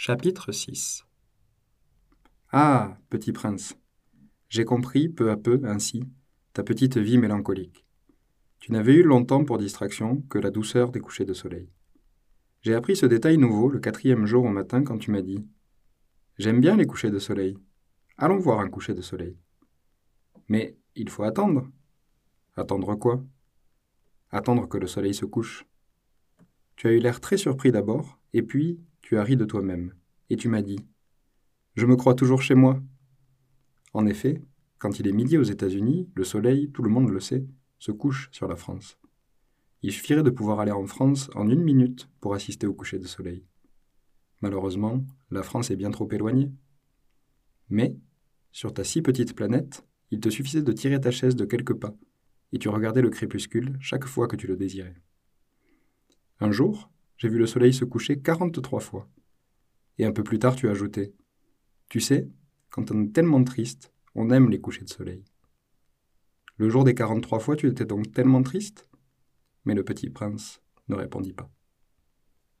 Chapitre 6 Ah, petit prince, j'ai compris peu à peu, ainsi, ta petite vie mélancolique. Tu n'avais eu longtemps pour distraction que la douceur des couchers de soleil. J'ai appris ce détail nouveau le quatrième jour au matin quand tu m'as dit J'aime bien les couchers de soleil. Allons voir un coucher de soleil. Mais il faut attendre. Attendre quoi? Attendre que le soleil se couche. Tu as eu l'air très surpris d'abord, et puis tu as ri de toi-même, et tu m'as dit Je me crois toujours chez moi. En effet, quand il est midi aux États-Unis, le soleil, tout le monde le sait, se couche sur la France. Il suffirait de pouvoir aller en France en une minute pour assister au coucher de soleil. Malheureusement, la France est bien trop éloignée. Mais, sur ta si petite planète, il te suffisait de tirer ta chaise de quelques pas, et tu regardais le crépuscule chaque fois que tu le désirais. Un jour, j'ai vu le soleil se coucher 43 fois. Et un peu plus tard, tu as ajouté Tu sais, quand on est tellement triste, on aime les couchers de soleil. Le jour des 43 fois, tu étais donc tellement triste? Mais le petit prince ne répondit pas.